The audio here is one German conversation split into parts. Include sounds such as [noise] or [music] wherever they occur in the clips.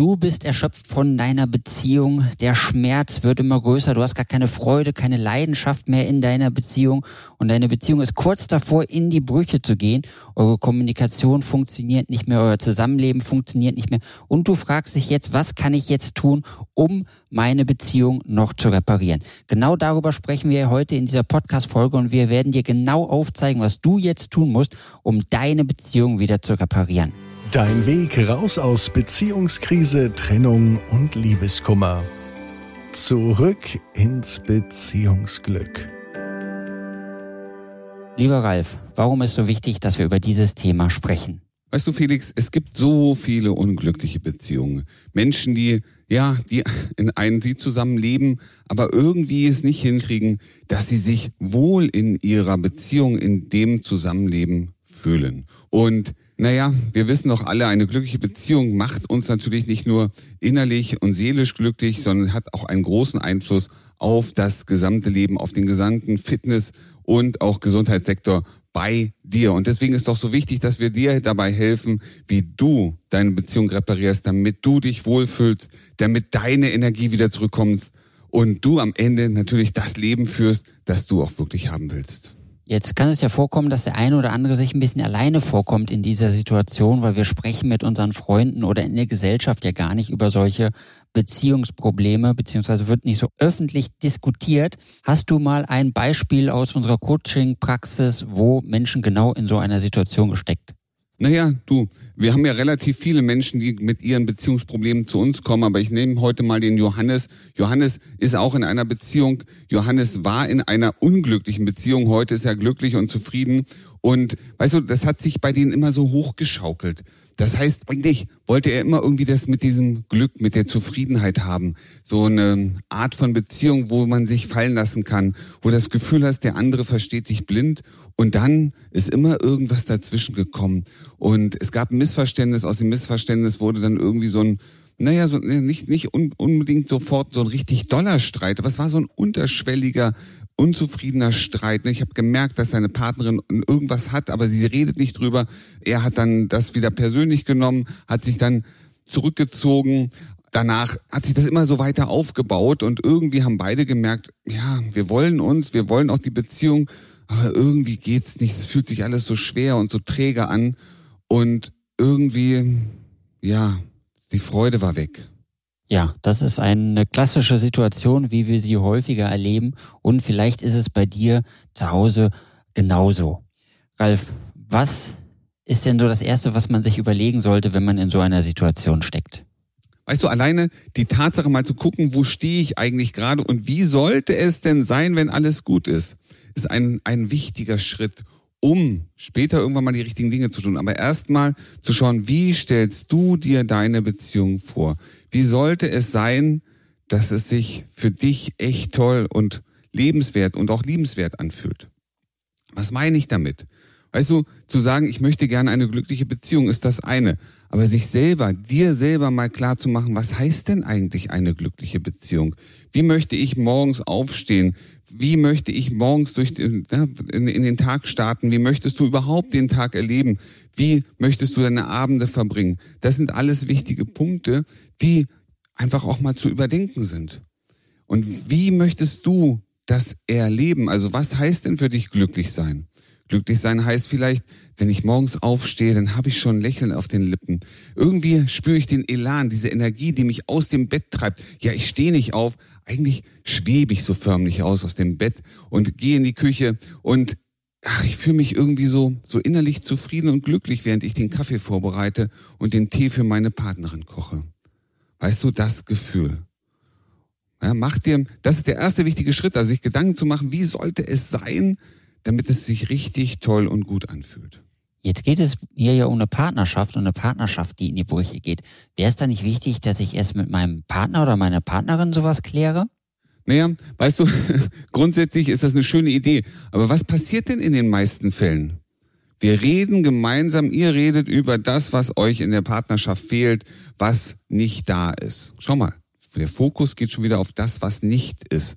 Du bist erschöpft von deiner Beziehung. Der Schmerz wird immer größer. Du hast gar keine Freude, keine Leidenschaft mehr in deiner Beziehung. Und deine Beziehung ist kurz davor, in die Brüche zu gehen. Eure Kommunikation funktioniert nicht mehr. Euer Zusammenleben funktioniert nicht mehr. Und du fragst dich jetzt, was kann ich jetzt tun, um meine Beziehung noch zu reparieren? Genau darüber sprechen wir heute in dieser Podcast-Folge. Und wir werden dir genau aufzeigen, was du jetzt tun musst, um deine Beziehung wieder zu reparieren. Dein Weg raus aus Beziehungskrise, Trennung und Liebeskummer. Zurück ins Beziehungsglück. Lieber Ralf, warum ist so wichtig, dass wir über dieses Thema sprechen? Weißt du, Felix, es gibt so viele unglückliche Beziehungen. Menschen, die, ja, die in einem, die zusammen leben, aber irgendwie es nicht hinkriegen, dass sie sich wohl in ihrer Beziehung, in dem Zusammenleben fühlen. Und naja, wir wissen doch alle, eine glückliche Beziehung macht uns natürlich nicht nur innerlich und seelisch glücklich, sondern hat auch einen großen Einfluss auf das gesamte Leben, auf den gesamten Fitness- und auch Gesundheitssektor bei dir. Und deswegen ist doch so wichtig, dass wir dir dabei helfen, wie du deine Beziehung reparierst, damit du dich wohlfühlst, damit deine Energie wieder zurückkommt und du am Ende natürlich das Leben führst, das du auch wirklich haben willst. Jetzt kann es ja vorkommen, dass der eine oder andere sich ein bisschen alleine vorkommt in dieser Situation, weil wir sprechen mit unseren Freunden oder in der Gesellschaft ja gar nicht über solche Beziehungsprobleme, beziehungsweise wird nicht so öffentlich diskutiert. Hast du mal ein Beispiel aus unserer Coaching-Praxis, wo Menschen genau in so einer Situation gesteckt naja, du, wir haben ja relativ viele Menschen, die mit ihren Beziehungsproblemen zu uns kommen, aber ich nehme heute mal den Johannes. Johannes ist auch in einer Beziehung. Johannes war in einer unglücklichen Beziehung. Heute ist er glücklich und zufrieden. Und weißt du, das hat sich bei denen immer so hochgeschaukelt. Das heißt, eigentlich wollte er immer irgendwie das mit diesem Glück, mit der Zufriedenheit haben. So eine Art von Beziehung, wo man sich fallen lassen kann, wo das Gefühl hast, der andere versteht dich blind. Und dann ist immer irgendwas dazwischen gekommen. Und es gab ein Missverständnis. Aus dem Missverständnis wurde dann irgendwie so ein, naja, so, nicht, nicht unbedingt sofort so ein richtig doller Streit, aber es war so ein unterschwelliger unzufriedener Streit. Ich habe gemerkt, dass seine Partnerin irgendwas hat, aber sie redet nicht drüber. Er hat dann das wieder persönlich genommen, hat sich dann zurückgezogen. Danach hat sich das immer so weiter aufgebaut und irgendwie haben beide gemerkt, ja, wir wollen uns, wir wollen auch die Beziehung, aber irgendwie geht's nicht. Es fühlt sich alles so schwer und so träge an und irgendwie, ja, die Freude war weg. Ja, das ist eine klassische Situation, wie wir sie häufiger erleben. Und vielleicht ist es bei dir zu Hause genauso. Ralf, was ist denn so das Erste, was man sich überlegen sollte, wenn man in so einer Situation steckt? Weißt du, alleine die Tatsache mal zu gucken, wo stehe ich eigentlich gerade und wie sollte es denn sein, wenn alles gut ist, ist ein, ein wichtiger Schritt, um später irgendwann mal die richtigen Dinge zu tun. Aber erstmal zu schauen, wie stellst du dir deine Beziehung vor? Wie sollte es sein, dass es sich für dich echt toll und lebenswert und auch liebenswert anfühlt? Was meine ich damit? Weißt du, zu sagen, ich möchte gerne eine glückliche Beziehung, ist das eine. Aber sich selber, dir selber mal klar zu machen, was heißt denn eigentlich eine glückliche Beziehung? Wie möchte ich morgens aufstehen? Wie möchte ich morgens durch den, in, in den Tag starten? Wie möchtest du überhaupt den Tag erleben? Wie möchtest du deine Abende verbringen? Das sind alles wichtige Punkte, die einfach auch mal zu überdenken sind. Und wie möchtest du das erleben? Also was heißt denn für dich glücklich sein? Glücklich sein heißt vielleicht, wenn ich morgens aufstehe, dann habe ich schon ein Lächeln auf den Lippen. Irgendwie spüre ich den Elan, diese Energie, die mich aus dem Bett treibt. Ja, ich stehe nicht auf, eigentlich schwebe ich so förmlich aus aus dem Bett und gehe in die Küche und ach, ich fühle mich irgendwie so, so innerlich zufrieden und glücklich, während ich den Kaffee vorbereite und den Tee für meine Partnerin koche. Weißt du, das Gefühl. Ja, mach dir, das ist der erste wichtige Schritt, also sich Gedanken zu machen, wie sollte es sein, damit es sich richtig toll und gut anfühlt. Jetzt geht es hier ja um eine Partnerschaft und eine Partnerschaft, die in die Brüche geht. Wäre es da nicht wichtig, dass ich erst mit meinem Partner oder meiner Partnerin sowas kläre? Naja, weißt du, [laughs] grundsätzlich ist das eine schöne Idee. Aber was passiert denn in den meisten Fällen? Wir reden gemeinsam, ihr redet über das, was euch in der Partnerschaft fehlt, was nicht da ist. Schau mal, der Fokus geht schon wieder auf das, was nicht ist.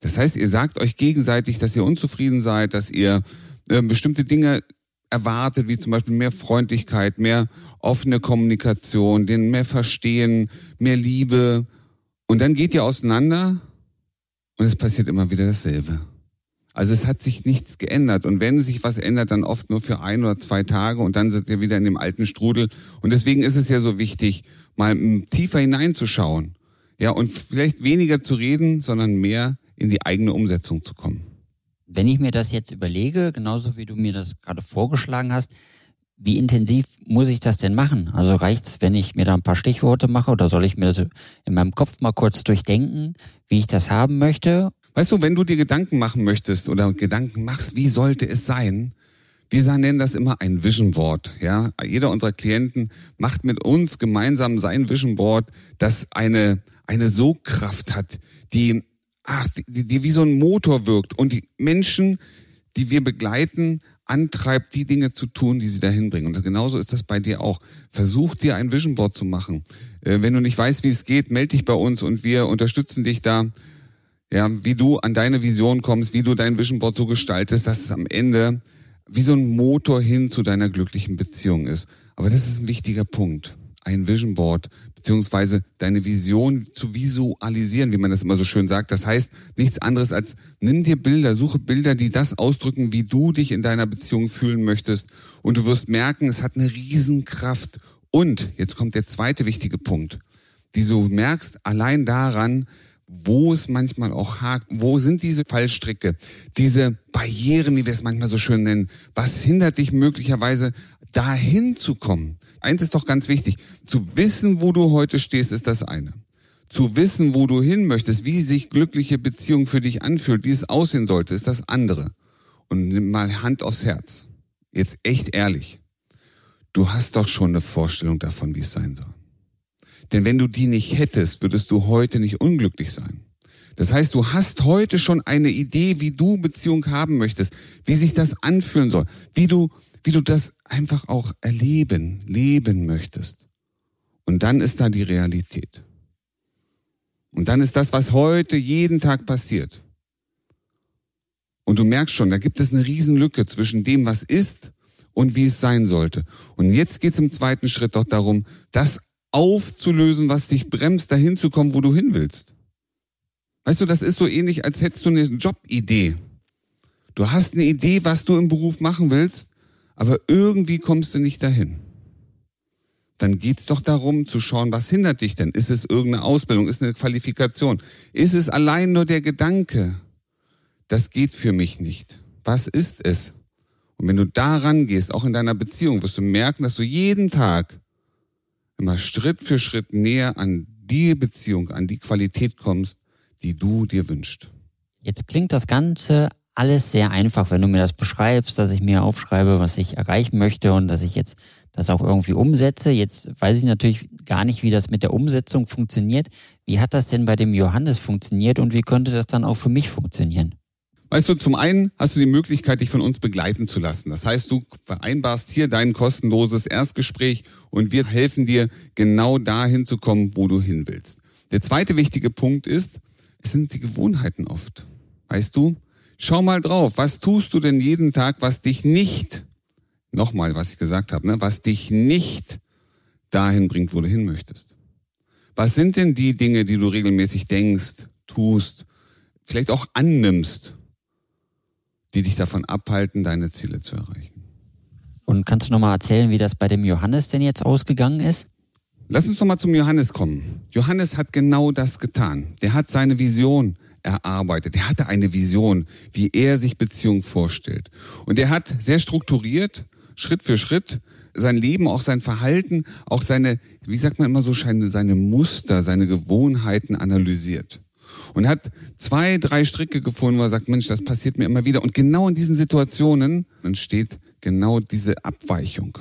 Das heißt, ihr sagt euch gegenseitig, dass ihr unzufrieden seid, dass ihr äh, bestimmte Dinge erwartet, wie zum Beispiel mehr Freundlichkeit, mehr offene Kommunikation, den mehr Verstehen, mehr Liebe. Und dann geht ihr auseinander und es passiert immer wieder dasselbe. Also es hat sich nichts geändert. Und wenn sich was ändert, dann oft nur für ein oder zwei Tage und dann sind wir wieder in dem alten Strudel. Und deswegen ist es ja so wichtig, mal tiefer hineinzuschauen. Ja, und vielleicht weniger zu reden, sondern mehr in die eigene Umsetzung zu kommen. Wenn ich mir das jetzt überlege, genauso wie du mir das gerade vorgeschlagen hast, wie intensiv muss ich das denn machen? Also reicht's, wenn ich mir da ein paar Stichworte mache oder soll ich mir das in meinem Kopf mal kurz durchdenken, wie ich das haben möchte? Weißt du, wenn du dir Gedanken machen möchtest oder Gedanken machst, wie sollte es sein? Wir nennen das immer ein Vision Board. Ja, jeder unserer Klienten macht mit uns gemeinsam sein Vision Board, das eine eine Sogkraft hat, die ach, die, die wie so ein Motor wirkt und die Menschen, die wir begleiten, antreibt, die Dinge zu tun, die sie dahin bringen. Und genauso ist das bei dir auch. Versuch dir ein Vision Board zu machen. Äh, wenn du nicht weißt, wie es geht, melde dich bei uns und wir unterstützen dich da ja, wie du an deine Vision kommst, wie du dein Vision Board so gestaltest, dass es am Ende wie so ein Motor hin zu deiner glücklichen Beziehung ist. Aber das ist ein wichtiger Punkt. Ein Vision Board, beziehungsweise deine Vision zu visualisieren, wie man das immer so schön sagt. Das heißt nichts anderes als, nimm dir Bilder, suche Bilder, die das ausdrücken, wie du dich in deiner Beziehung fühlen möchtest. Und du wirst merken, es hat eine Riesenkraft. Und, jetzt kommt der zweite wichtige Punkt, die du merkst allein daran, wo es manchmal auch hakt, wo sind diese Fallstricke, diese Barrieren, wie wir es manchmal so schön nennen, was hindert dich möglicherweise dahin zu kommen? Eins ist doch ganz wichtig, zu wissen, wo du heute stehst, ist das eine. Zu wissen, wo du hin möchtest, wie sich glückliche Beziehung für dich anfühlt, wie es aussehen sollte, ist das andere. Und nimm mal Hand aufs Herz. Jetzt echt ehrlich. Du hast doch schon eine Vorstellung davon, wie es sein soll. Denn wenn du die nicht hättest, würdest du heute nicht unglücklich sein. Das heißt, du hast heute schon eine Idee, wie du Beziehung haben möchtest, wie sich das anfühlen soll, wie du, wie du das einfach auch erleben, leben möchtest. Und dann ist da die Realität. Und dann ist das, was heute jeden Tag passiert. Und du merkst schon, da gibt es eine Riesenlücke zwischen dem, was ist und wie es sein sollte. Und jetzt geht es im zweiten Schritt doch darum, das aufzulösen, was dich bremst, dahin zu kommen, wo du hin willst. Weißt du, das ist so ähnlich, als hättest du eine Jobidee. Du hast eine Idee, was du im Beruf machen willst, aber irgendwie kommst du nicht dahin. Dann geht's doch darum zu schauen, was hindert dich denn? Ist es irgendeine Ausbildung? Ist es eine Qualifikation? Ist es allein nur der Gedanke? Das geht für mich nicht. Was ist es? Und wenn du daran gehst, auch in deiner Beziehung, wirst du merken, dass du jeden Tag immer Schritt für Schritt näher an die Beziehung, an die Qualität kommst, die du dir wünschst. Jetzt klingt das Ganze alles sehr einfach, wenn du mir das beschreibst, dass ich mir aufschreibe, was ich erreichen möchte und dass ich jetzt das auch irgendwie umsetze. Jetzt weiß ich natürlich gar nicht, wie das mit der Umsetzung funktioniert. Wie hat das denn bei dem Johannes funktioniert und wie könnte das dann auch für mich funktionieren? Weißt du, zum einen hast du die Möglichkeit, dich von uns begleiten zu lassen. Das heißt, du vereinbarst hier dein kostenloses Erstgespräch und wir helfen dir, genau dahin zu kommen, wo du hin willst. Der zweite wichtige Punkt ist, es sind die Gewohnheiten oft. Weißt du, schau mal drauf, was tust du denn jeden Tag, was dich nicht, nochmal, was ich gesagt habe, ne, was dich nicht dahin bringt, wo du hin möchtest. Was sind denn die Dinge, die du regelmäßig denkst, tust, vielleicht auch annimmst, die dich davon abhalten, deine Ziele zu erreichen. Und kannst du nochmal erzählen, wie das bei dem Johannes denn jetzt ausgegangen ist? Lass uns doch mal zum Johannes kommen. Johannes hat genau das getan. Der hat seine Vision erarbeitet. Er hatte eine Vision, wie er sich Beziehung vorstellt. Und er hat sehr strukturiert, Schritt für Schritt, sein Leben, auch sein Verhalten, auch seine, wie sagt man immer so, seine Muster, seine Gewohnheiten analysiert und hat zwei, drei Stricke gefunden, wo er sagt, Mensch, das passiert mir immer wieder. Und genau in diesen Situationen entsteht genau diese Abweichung.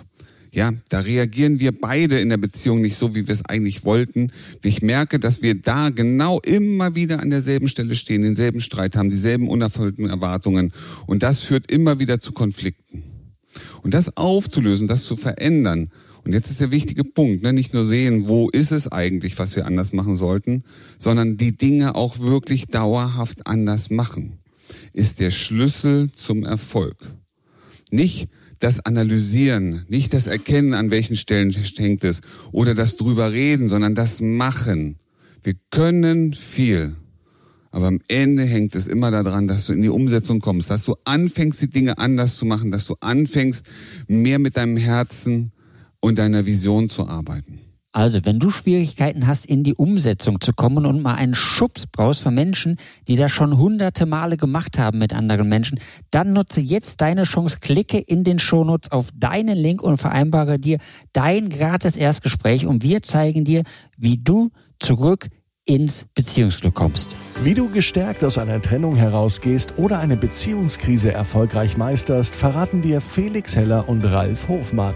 Ja, da reagieren wir beide in der Beziehung nicht so, wie wir es eigentlich wollten. Ich merke, dass wir da genau immer wieder an derselben Stelle stehen, denselben Streit haben, dieselben unerfüllten Erwartungen. Und das führt immer wieder zu Konflikten. Und das aufzulösen, das zu verändern, und jetzt ist der wichtige Punkt, ne? nicht nur sehen, wo ist es eigentlich, was wir anders machen sollten, sondern die Dinge auch wirklich dauerhaft anders machen, ist der Schlüssel zum Erfolg. Nicht das Analysieren, nicht das Erkennen, an welchen Stellen hängt es, oder das drüber reden, sondern das Machen. Wir können viel. Aber am Ende hängt es immer daran, dass du in die Umsetzung kommst, dass du anfängst, die Dinge anders zu machen, dass du anfängst, mehr mit deinem Herzen und deiner Vision zu arbeiten. Also, wenn du Schwierigkeiten hast, in die Umsetzung zu kommen und mal einen Schubs brauchst von Menschen, die das schon hunderte Male gemacht haben mit anderen Menschen, dann nutze jetzt deine Chance, klicke in den Shownotes auf deinen Link und vereinbare dir dein gratis Erstgespräch und wir zeigen dir, wie du zurück ins Beziehungsglück kommst. Wie du gestärkt aus einer Trennung herausgehst oder eine Beziehungskrise erfolgreich meisterst, verraten dir Felix Heller und Ralf Hofmann.